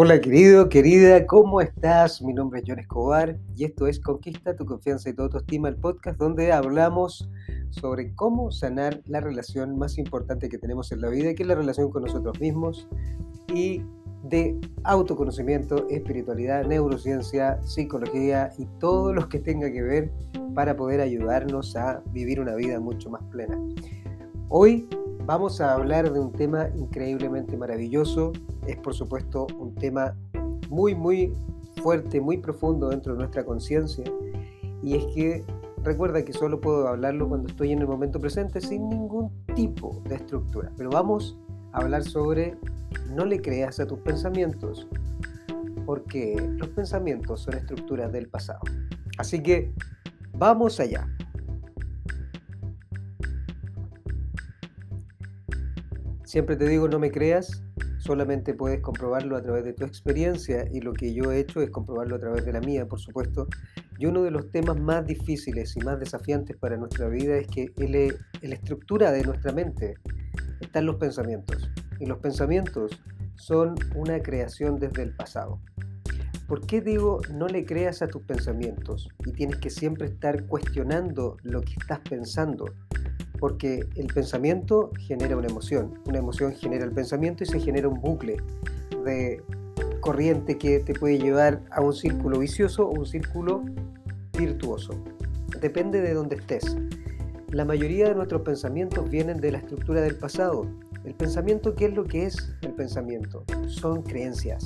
Hola querido, querida, ¿cómo estás? Mi nombre es John Escobar y esto es Conquista tu confianza y tu autoestima, el podcast donde hablamos sobre cómo sanar la relación más importante que tenemos en la vida, que es la relación con nosotros mismos y de autoconocimiento, espiritualidad, neurociencia, psicología y todo lo que tenga que ver para poder ayudarnos a vivir una vida mucho más plena. Hoy vamos a hablar de un tema increíblemente maravilloso. Es por supuesto un tema muy, muy fuerte, muy profundo dentro de nuestra conciencia. Y es que recuerda que solo puedo hablarlo cuando estoy en el momento presente sin ningún tipo de estructura. Pero vamos a hablar sobre no le creas a tus pensamientos, porque los pensamientos son estructuras del pasado. Así que vamos allá. Siempre te digo, no me creas, solamente puedes comprobarlo a través de tu experiencia y lo que yo he hecho es comprobarlo a través de la mía, por supuesto. Y uno de los temas más difíciles y más desafiantes para nuestra vida es que en la estructura de nuestra mente están los pensamientos. Y los pensamientos son una creación desde el pasado. ¿Por qué digo no le creas a tus pensamientos y tienes que siempre estar cuestionando lo que estás pensando? Porque el pensamiento genera una emoción, una emoción genera el pensamiento y se genera un bucle de corriente que te puede llevar a un círculo vicioso o un círculo virtuoso. Depende de dónde estés. La mayoría de nuestros pensamientos vienen de la estructura del pasado. El pensamiento, ¿qué es lo que es el pensamiento? Son creencias.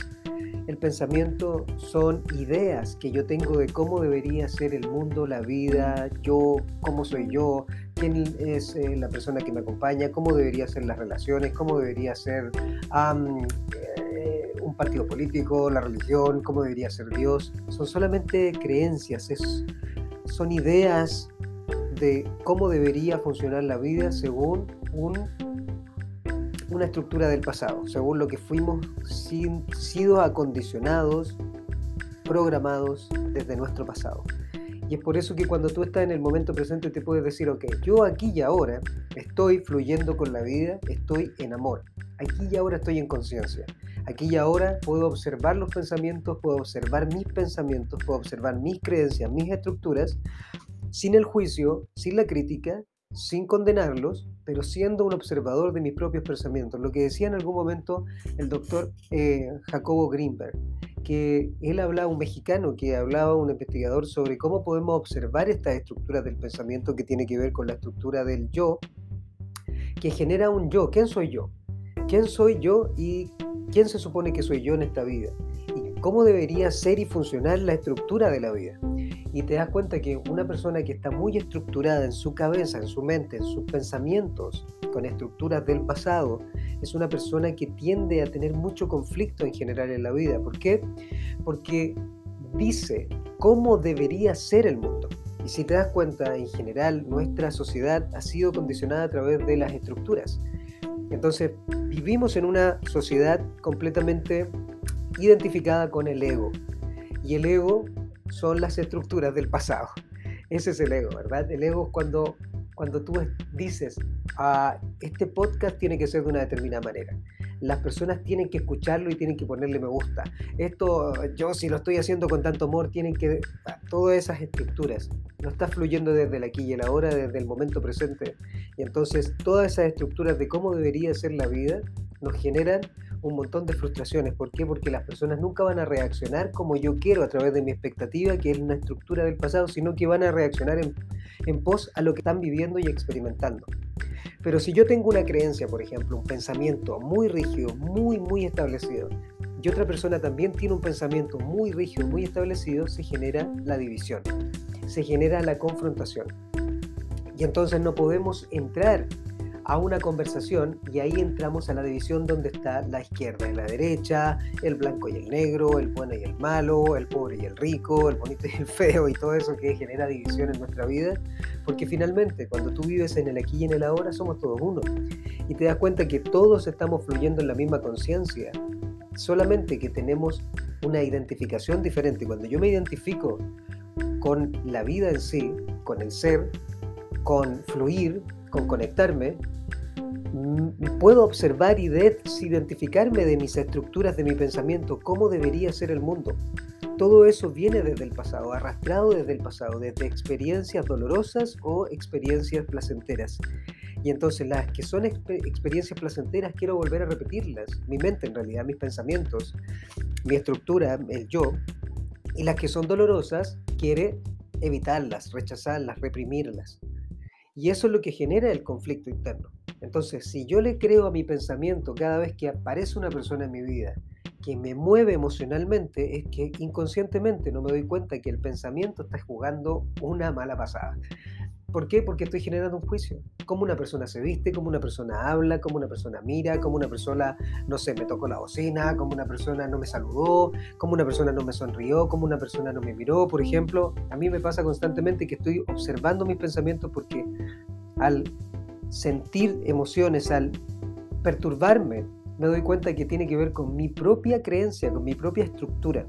El pensamiento son ideas que yo tengo de cómo debería ser el mundo, la vida, yo, cómo soy yo, quién es eh, la persona que me acompaña, cómo debería ser las relaciones, cómo debería ser eh, un partido político, la religión, cómo debería ser Dios. Son solamente creencias, es, son ideas de cómo debería funcionar la vida según un, una estructura del pasado, según lo que fuimos sido acondicionados, programados desde nuestro pasado. Y es por eso que cuando tú estás en el momento presente te puedes decir, ok, yo aquí y ahora estoy fluyendo con la vida, estoy en amor. Aquí y ahora estoy en conciencia. Aquí y ahora puedo observar los pensamientos, puedo observar mis pensamientos, puedo observar mis creencias, mis estructuras, sin el juicio, sin la crítica, sin condenarlos, pero siendo un observador de mis propios pensamientos. Lo que decía en algún momento el doctor eh, Jacobo Greenberg que él hablaba, un mexicano que hablaba, un investigador, sobre cómo podemos observar estas estructuras del pensamiento que tiene que ver con la estructura del yo, que genera un yo. ¿Quién soy yo? ¿Quién soy yo y quién se supone que soy yo en esta vida? ¿Y cómo debería ser y funcionar la estructura de la vida? Y te das cuenta que una persona que está muy estructurada en su cabeza, en su mente, en sus pensamientos, con estructuras del pasado, es una persona que tiende a tener mucho conflicto en general en la vida. ¿Por qué? Porque dice cómo debería ser el mundo. Y si te das cuenta, en general nuestra sociedad ha sido condicionada a través de las estructuras. Entonces, vivimos en una sociedad completamente identificada con el ego. Y el ego son las estructuras del pasado. Ese es el ego, ¿verdad? El ego es cuando cuando tú dices, ah, este podcast tiene que ser de una determinada manera. Las personas tienen que escucharlo y tienen que ponerle me gusta. Esto, yo si lo estoy haciendo con tanto amor, tienen que... Ah, todas esas estructuras. No está fluyendo desde el aquí y el ahora, desde el momento presente. Y entonces todas esas estructuras de cómo debería ser la vida nos generan un montón de frustraciones. ¿Por qué? Porque las personas nunca van a reaccionar como yo quiero a través de mi expectativa, que es una estructura del pasado, sino que van a reaccionar en, en pos a lo que están viviendo y experimentando. Pero si yo tengo una creencia, por ejemplo, un pensamiento muy rígido, muy, muy establecido, y otra persona también tiene un pensamiento muy rígido, muy establecido, se genera la división, se genera la confrontación. Y entonces no podemos entrar a una conversación y ahí entramos a la división donde está la izquierda y la derecha, el blanco y el negro, el bueno y el malo, el pobre y el rico, el bonito y el feo y todo eso que genera división en nuestra vida, porque finalmente cuando tú vives en el aquí y en el ahora somos todos uno y te das cuenta que todos estamos fluyendo en la misma conciencia, solamente que tenemos una identificación diferente. Cuando yo me identifico con la vida en sí, con el ser, con fluir, con conectarme, mm, puedo observar y identificarme de mis estructuras de mi pensamiento, cómo debería ser el mundo. Todo eso viene desde el pasado, arrastrado desde el pasado, desde experiencias dolorosas o experiencias placenteras. Y entonces las que son experiencias placenteras quiero volver a repetirlas, mi mente en realidad, mis pensamientos, mi estructura, el yo, y las que son dolorosas quiere evitarlas, rechazarlas, reprimirlas. Y eso es lo que genera el conflicto interno. Entonces, si yo le creo a mi pensamiento cada vez que aparece una persona en mi vida que me mueve emocionalmente, es que inconscientemente no me doy cuenta que el pensamiento está jugando una mala pasada. ¿Por qué? Porque estoy generando un juicio. Cómo una persona se viste, cómo una persona habla, cómo una persona mira, cómo una persona, no sé, me tocó la bocina, cómo una persona no me saludó, cómo una persona no me sonrió, cómo una persona no me miró, por ejemplo. A mí me pasa constantemente que estoy observando mis pensamientos porque al sentir emociones, al perturbarme, me doy cuenta que tiene que ver con mi propia creencia, con mi propia estructura.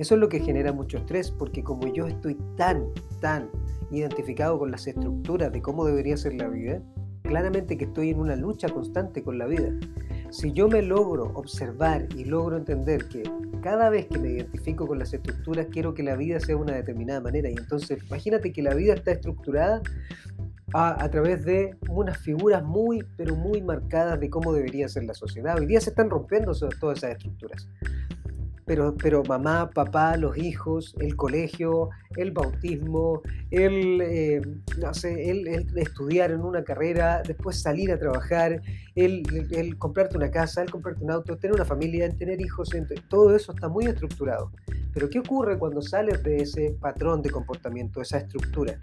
Eso es lo que genera mucho estrés, porque como yo estoy tan, tan identificado con las estructuras de cómo debería ser la vida, claramente que estoy en una lucha constante con la vida. Si yo me logro observar y logro entender que cada vez que me identifico con las estructuras quiero que la vida sea de una determinada manera y entonces imagínate que la vida está estructurada a, a, través de unas figuras muy, pero muy marcadas de cómo debería ser la sociedad. Hoy día se están rompiendo todas esas estructuras pero, mamá, papá, los hijos, el colegio, el bautismo, el, eh, no sé, el, estudiar en una carrera, después salir a trabajar, el, el, comprarte una casa, el comprarte un auto, tener una familia, el tener hijos, todo eso está muy estructurado. Pero ¿qué ocurre cuando sales de ese patrón de comportamiento, esa estructura?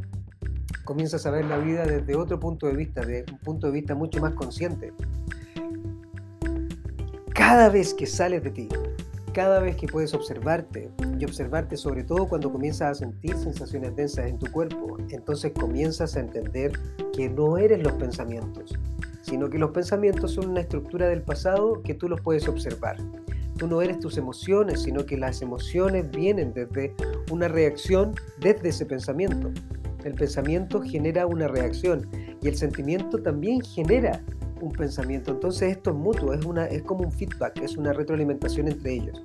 Comienzas a ver la vida desde otro punto de vista, de un punto de vista mucho más consciente. Cada vez que sales de ti, cada vez que puedes observarte y observarte sobre todo cuando comienzas a sentir sensaciones densas en tu cuerpo, entonces comienzas a entender que no eres los pensamientos, sino que los pensamientos son una estructura del pasado que tú los puedes observar. Tú no eres tus emociones, sino que las emociones vienen desde una reacción desde ese pensamiento. El pensamiento genera una reacción y el sentimiento también genera un pensamiento. Entonces esto es mutuo, es, una, es como un feedback, es una retroalimentación entre ellos.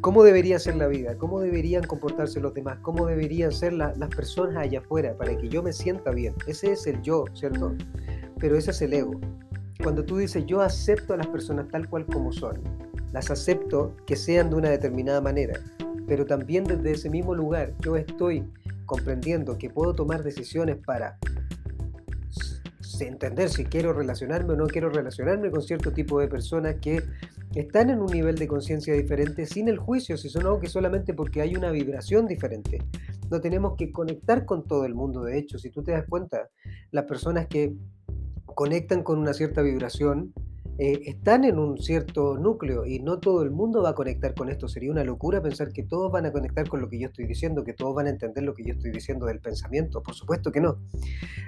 ¿Cómo debería ser la vida? ¿Cómo deberían comportarse los demás? ¿Cómo deberían ser las personas allá afuera para que yo me sienta bien? Ese es el yo, ¿cierto? Pero ese es el ego. Cuando tú dices yo acepto a las personas tal cual como son, las acepto que sean de una determinada manera, pero también desde ese mismo lugar yo estoy comprendiendo que puedo tomar decisiones para entender si quiero relacionarme o no quiero relacionarme con cierto tipo de personas que están en un nivel de conciencia diferente sin el juicio, si son algo que solamente porque hay una vibración diferente. No tenemos que conectar con todo el mundo, de hecho, si tú te das cuenta, las personas que conectan con una cierta vibración, eh, están en un cierto núcleo y no todo el mundo va a conectar con esto. Sería una locura pensar que todos van a conectar con lo que yo estoy diciendo, que todos van a entender lo que yo estoy diciendo del pensamiento. Por supuesto que no.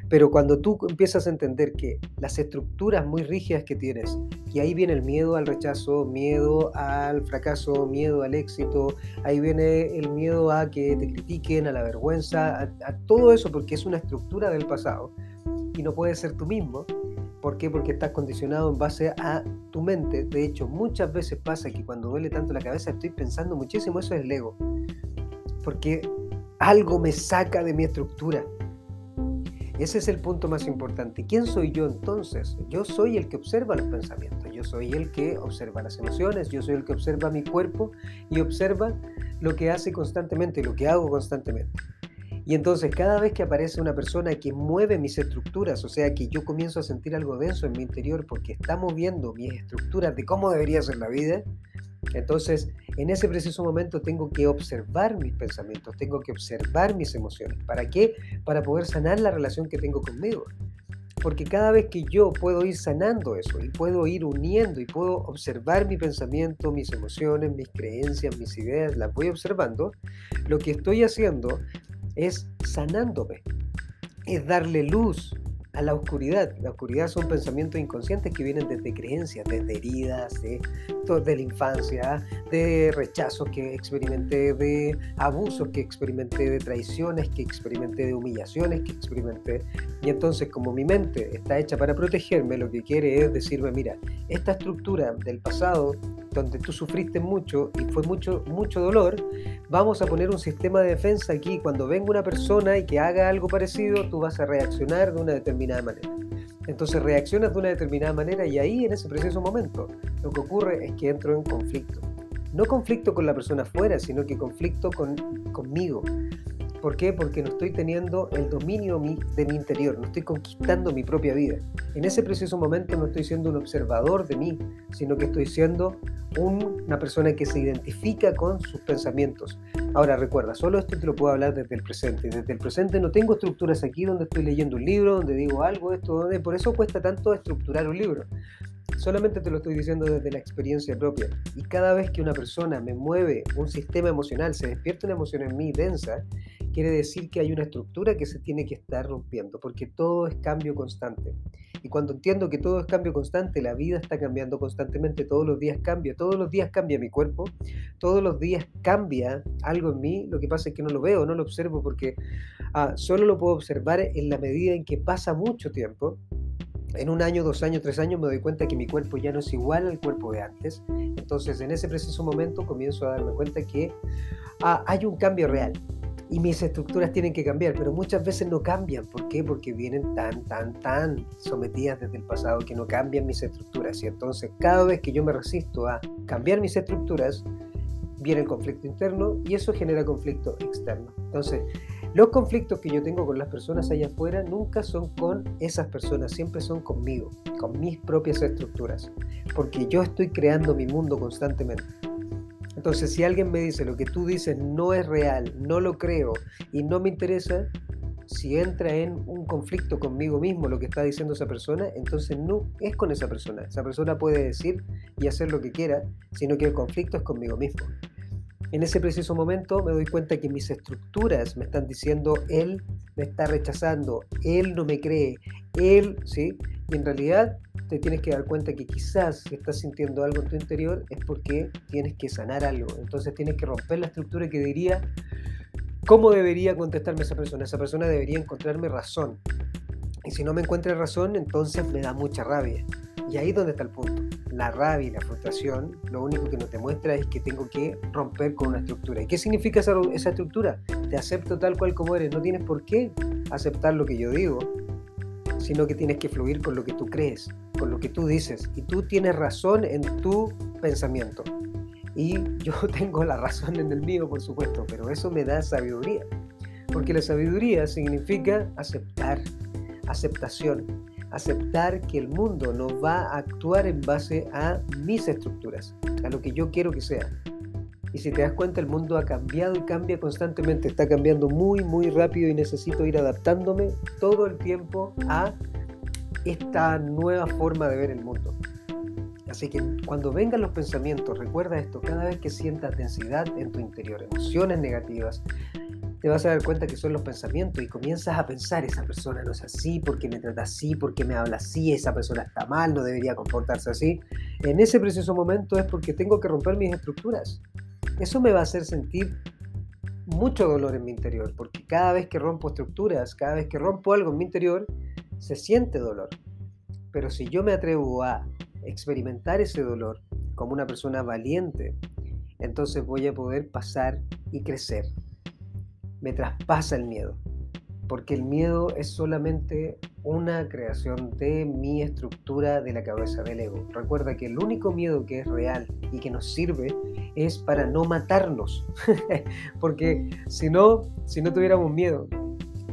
Pero cuando tú empiezas a entender que las estructuras muy rígidas que tienes, y ahí viene el miedo al rechazo, miedo al fracaso, miedo al éxito, ahí viene el miedo a que te critiquen, a la vergüenza, a, a todo eso, porque es una estructura del pasado y no puedes ser tú mismo ¿Por qué? Porque estás condicionado en base a tu mente. De hecho, muchas veces pasa que cuando duele tanto la cabeza estoy pensando muchísimo, eso es el ego. Porque algo me saca de mi estructura. Ese es el punto más importante. ¿Quién soy yo entonces? Yo soy el que observa los pensamientos, yo soy el que observa las emociones, yo soy el que observa mi cuerpo y observa lo que hace constantemente, lo que hago constantemente. Y entonces cada vez que aparece una persona que mueve mis estructuras, o sea que yo comienzo a sentir algo denso en mi interior porque está moviendo mis estructuras de cómo debería ser la vida, entonces en ese preciso momento tengo que observar mis pensamientos, tengo que observar mis emociones. ¿Para qué? Para poder sanar la relación que tengo conmigo. Porque cada vez que yo puedo ir sanando eso y puedo ir uniendo y puedo observar mi pensamiento, mis emociones, mis creencias, mis ideas, las voy observando, lo que estoy haciendo es sanándome, es darle luz a la oscuridad. La oscuridad son pensamientos inconscientes que vienen desde creencias, desde heridas, de, de la infancia, de rechazos que experimenté, de abusos que experimenté, de traiciones que experimenté, de humillaciones que experimenté. Y entonces como mi mente está hecha para protegerme, lo que quiere es decirme, mira, esta estructura del pasado donde tú sufriste mucho y fue mucho, mucho dolor, vamos a poner un sistema de defensa aquí. Cuando venga una persona y que haga algo parecido, tú vas a reaccionar de una determinada manera. Entonces reaccionas de una determinada manera y ahí en ese preciso momento lo que ocurre es que entro en conflicto. No conflicto con la persona afuera, sino que conflicto con, conmigo. ¿Por qué? Porque no estoy teniendo el dominio de mi interior, no estoy conquistando mi propia vida. En ese preciso momento no estoy siendo un observador de mí, sino que estoy siendo una persona que se identifica con sus pensamientos. Ahora recuerda, solo esto te lo puedo hablar desde el presente. Desde el presente no tengo estructuras aquí donde estoy leyendo un libro, donde digo algo, esto, donde por eso cuesta tanto estructurar un libro. Solamente te lo estoy diciendo desde la experiencia propia. Y cada vez que una persona me mueve un sistema emocional, se despierta una emoción en mí densa, quiere decir que hay una estructura que se tiene que estar rompiendo, porque todo es cambio constante. Y cuando entiendo que todo es cambio constante, la vida está cambiando constantemente, todos los días cambia, todos los días cambia mi cuerpo, todos los días cambia algo en mí, lo que pasa es que no lo veo, no lo observo porque ah, solo lo puedo observar en la medida en que pasa mucho tiempo en un año, dos años, tres años me doy cuenta que mi cuerpo ya no es igual al cuerpo de antes. Entonces en ese preciso momento comienzo a darme cuenta que ah, hay un cambio real y mis estructuras tienen que cambiar, pero muchas veces no cambian. ¿Por qué? Porque vienen tan, tan, tan sometidas desde el pasado que no cambian mis estructuras. Y entonces cada vez que yo me resisto a cambiar mis estructuras, viene el conflicto interno y eso genera conflicto externo. Entonces, los conflictos que yo tengo con las personas allá afuera nunca son con esas personas, siempre son conmigo, con mis propias estructuras, porque yo estoy creando mi mundo constantemente. Entonces, si alguien me dice lo que tú dices no es real, no lo creo y no me interesa, si entra en un conflicto conmigo mismo lo que está diciendo esa persona, entonces no es con esa persona. Esa persona puede decir y hacer lo que quiera, sino que el conflicto es conmigo mismo. En ese preciso momento me doy cuenta que mis estructuras me están diciendo, él me está rechazando, él no me cree, él, ¿sí? En realidad te tienes que dar cuenta que quizás si estás sintiendo algo en tu interior es porque tienes que sanar algo. Entonces tienes que romper la estructura que diría, ¿cómo debería contestarme esa persona? Esa persona debería encontrarme razón. Y si no me encuentra razón, entonces me da mucha rabia. Y ahí es donde está el punto la rabia y la frustración, lo único que nos demuestra es que tengo que romper con una estructura. ¿Y qué significa esa, esa estructura? Te acepto tal cual como eres. No tienes por qué aceptar lo que yo digo, sino que tienes que fluir con lo que tú crees, con lo que tú dices. Y tú tienes razón en tu pensamiento. Y yo tengo la razón en el mío, por supuesto, pero eso me da sabiduría. Porque la sabiduría significa aceptar, aceptación aceptar que el mundo no va a actuar en base a mis estructuras, a lo que yo quiero que sea. Y si te das cuenta, el mundo ha cambiado y cambia constantemente, está cambiando muy, muy rápido y necesito ir adaptándome todo el tiempo a esta nueva forma de ver el mundo. Así que cuando vengan los pensamientos, recuerda esto, cada vez que sientas densidad en tu interior, emociones negativas, te vas a dar cuenta que son los pensamientos y comienzas a pensar, esa persona no es así, porque me trata así, porque me habla así, esa persona está mal, no debería comportarse así. En ese preciso momento es porque tengo que romper mis estructuras. Eso me va a hacer sentir mucho dolor en mi interior, porque cada vez que rompo estructuras, cada vez que rompo algo en mi interior, se siente dolor. Pero si yo me atrevo a experimentar ese dolor como una persona valiente, entonces voy a poder pasar y crecer me traspasa el miedo, porque el miedo es solamente una creación de mi estructura de la cabeza del ego. Recuerda que el único miedo que es real y que nos sirve es para no matarnos, porque si no, si no tuviéramos miedo,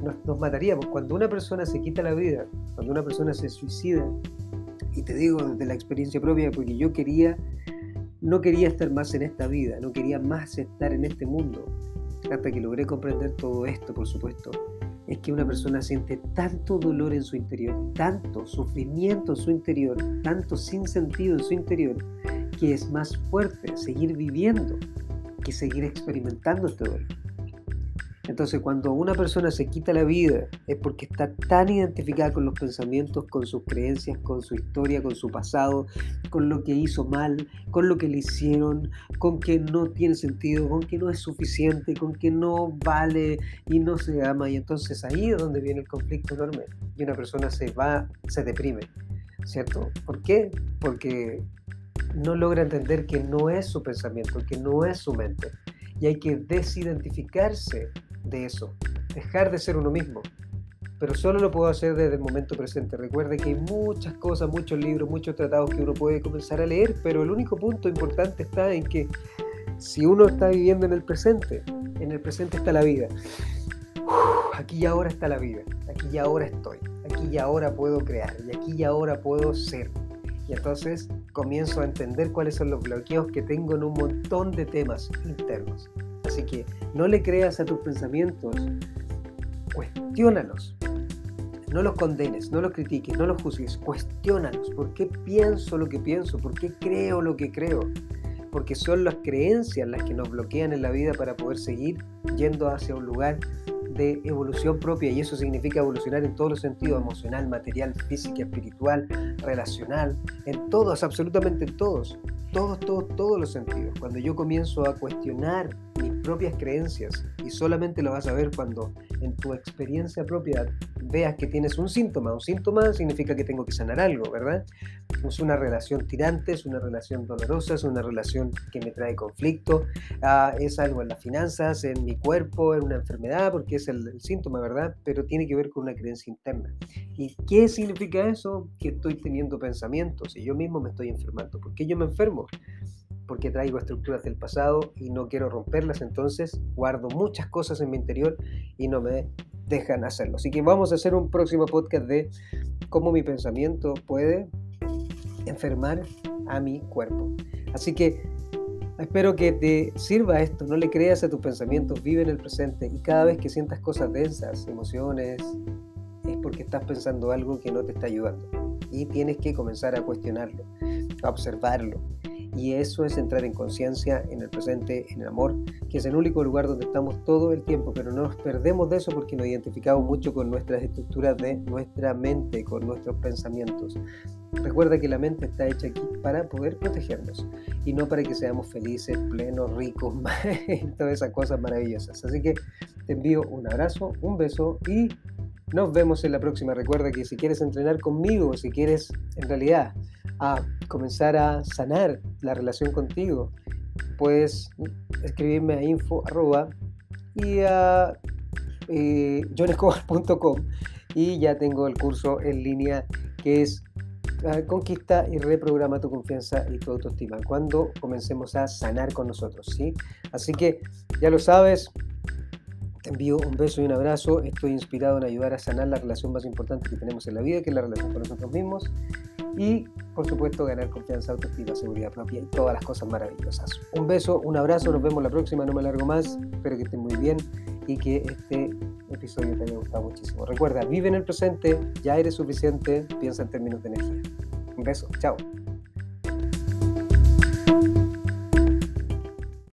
nos, nos mataríamos. Cuando una persona se quita la vida, cuando una persona se suicida, y te digo desde la experiencia propia, porque yo quería, no quería estar más en esta vida, no quería más estar en este mundo, hasta que logré comprender todo esto, por supuesto, es que una persona siente tanto dolor en su interior, tanto sufrimiento en su interior, tanto sin sentido en su interior, que es más fuerte seguir viviendo que seguir experimentando este dolor. Entonces, cuando una persona se quita la vida es porque está tan identificada con los pensamientos, con sus creencias, con su historia, con su pasado, con lo que hizo mal, con lo que le hicieron, con que no tiene sentido, con que no es suficiente, con que no vale y no se ama. Y entonces ahí es donde viene el conflicto enorme. Y una persona se va, se deprime, ¿cierto? ¿Por qué? Porque no logra entender que no es su pensamiento, que no es su mente. Y hay que desidentificarse de eso, dejar de ser uno mismo. Pero solo lo puedo hacer desde el momento presente. Recuerde que hay muchas cosas, muchos libros, muchos tratados que uno puede comenzar a leer, pero el único punto importante está en que si uno está viviendo en el presente, en el presente está la vida. aquí y ahora está la vida, aquí y ahora estoy, aquí y ahora puedo crear, y aquí y ahora puedo ser. Y entonces comienzo a entender cuáles son los bloqueos que tengo en un montón de temas internos. Así que no le creas a tus pensamientos, cuestiónalos. No los condenes, no los critiques, no los juzgues, cuestiónalos. ¿Por qué pienso lo que pienso? ¿Por qué creo lo que creo? Porque son las creencias las que nos bloquean en la vida para poder seguir yendo hacia un lugar de evolución propia y eso significa evolucionar en todos los sentidos, emocional, material, física, espiritual, relacional, en todos, absolutamente en todos, todos, todos, todos los sentidos. Cuando yo comienzo a cuestionar mis propias creencias y solamente lo vas a ver cuando en tu experiencia propia veas que tienes un síntoma. Un síntoma significa que tengo que sanar algo, ¿verdad? Es una relación tirante, es una relación dolorosa, es una relación que me trae conflicto, ah, es algo en las finanzas, en mi cuerpo, en una enfermedad, porque es el, el síntoma, ¿verdad? Pero tiene que ver con una creencia interna. ¿Y qué significa eso? Que estoy teniendo pensamientos y yo mismo me estoy enfermando. ¿Por qué yo me enfermo? Porque traigo estructuras del pasado y no quiero romperlas, entonces guardo muchas cosas en mi interior y no me dejan hacerlo. Así que vamos a hacer un próximo podcast de cómo mi pensamiento puede enfermar a mi cuerpo. Así que espero que te sirva esto, no le creas a tus pensamientos, vive en el presente y cada vez que sientas cosas densas, emociones, es porque estás pensando algo que no te está ayudando y tienes que comenzar a cuestionarlo, a observarlo y eso es entrar en conciencia, en el presente, en el amor, que es el único lugar donde estamos todo el tiempo, pero no nos perdemos de eso porque nos identificamos mucho con nuestras estructuras de nuestra mente, con nuestros pensamientos. Recuerda que la mente está hecha aquí para poder protegernos y no para que seamos felices, plenos, ricos, todas esas cosas maravillosas. Así que te envío un abrazo, un beso y nos vemos en la próxima. Recuerda que si quieres entrenar conmigo, si quieres en realidad a comenzar a sanar la relación contigo, puedes escribirme a info y a eh, y ya tengo el curso en línea que es ah, Conquista y reprograma tu confianza y tu autoestima cuando comencemos a sanar con nosotros, ¿sí? Así que ya lo sabes, envío un beso y un abrazo. Estoy inspirado en ayudar a sanar la relación más importante que tenemos en la vida, que es la relación con nosotros mismos. Y, por supuesto, ganar confianza, autoestima, seguridad propia y todas las cosas maravillosas. Un beso, un abrazo, nos vemos la próxima, no me largo más. Espero que estén muy bien y que este episodio te haya gustado muchísimo. Recuerda, vive en el presente, ya eres suficiente, piensa en términos de energía. Un beso, chao.